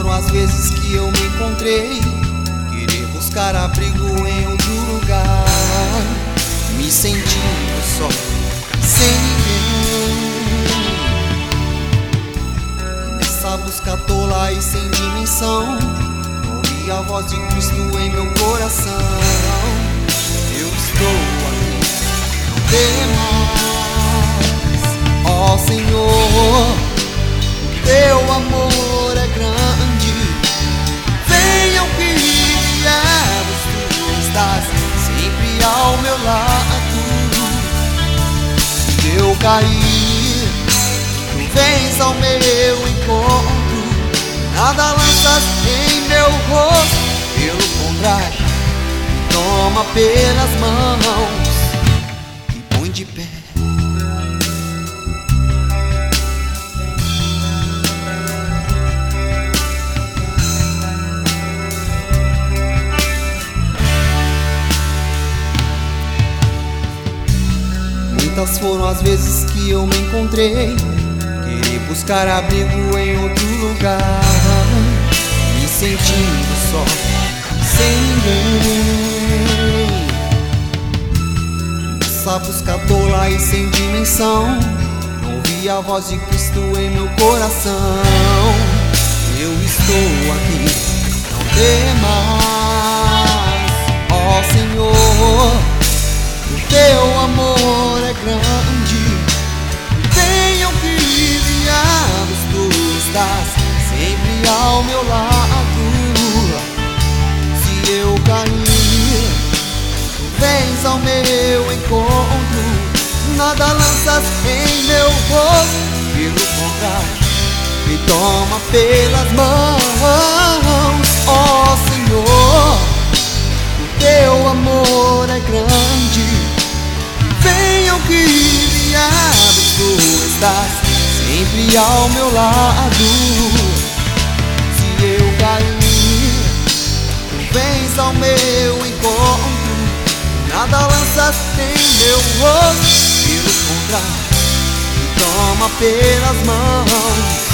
Foram as vezes que eu me encontrei. Querer buscar abrigo em outro lugar. Me sentindo só, sem ninguém. Nessa busca tola e sem dimensão. Ouvi a voz de Cristo em meu coração. Eu estou aqui, não temas Ó Senhor, teu amor ao meu lado. Se eu cair, tu vens ao meu encontro. Nada lanças em meu rosto, pelo contrário, toma pelas mãos. E põe de pé. Muitas foram as vezes que eu me encontrei buscar abrigo em outro lugar, me sentindo só, sem ninguém. Nessa busca tola e sem dimensão, ouvi a voz de Cristo em meu coração. Eu estou aqui, não temas, estás sempre ao meu lado. Se eu cair, vens ao meu encontro. Nada lanças em meu rosto, pelo contrário, me toma pelas mãos, ó oh, Senhor. O teu amor é grande. Venham que viados tu estás sempre ao meu lado. Se eu cair, vens ao meu encontro. Nada lanças em meu rosto, pelo contrário, me toma pelas mãos.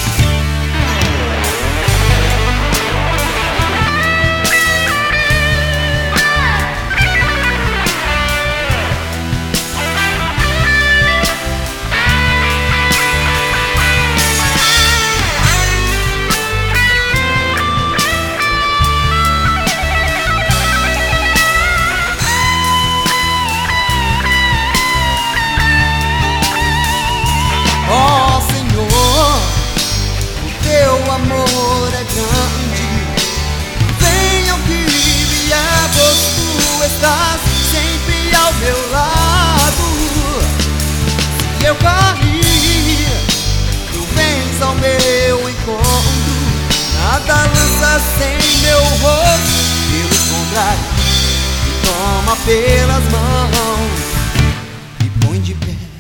pelas mãos e põe de pé.